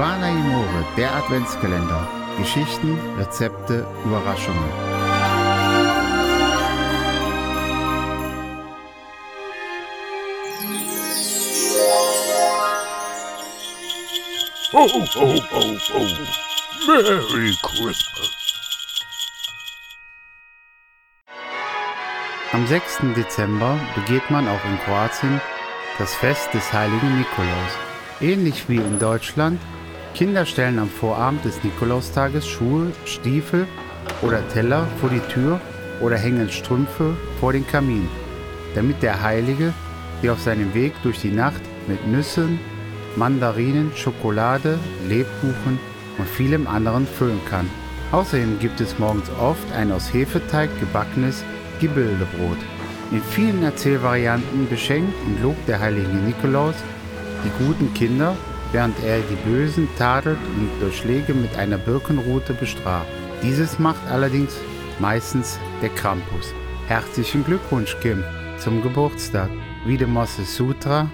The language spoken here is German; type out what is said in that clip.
Amore, der Adventskalender. Geschichten, Rezepte, Überraschungen. Ho, ho, ho, ho. Merry Christmas. Am 6. Dezember begeht man auch in Kroatien das Fest des heiligen Nikolaus. Ähnlich wie in Deutschland, Kinder stellen am Vorabend des Nikolaustages Schuhe, Stiefel oder Teller vor die Tür oder hängen Strümpfe vor den Kamin, damit der Heilige sie auf seinem Weg durch die Nacht mit Nüssen, Mandarinen, Schokolade, Lebkuchen und vielem anderen füllen kann. Außerdem gibt es morgens oft ein aus Hefeteig gebackenes Gebildebrot. In vielen Erzählvarianten beschenkt und lobt der heilige Nikolaus die guten Kinder, während er die Bösen tadelt und durch Schläge mit einer Birkenrute bestraft. Dieses macht allerdings meistens der Krampus. Herzlichen Glückwunsch, Kim, zum Geburtstag. Moses Sutra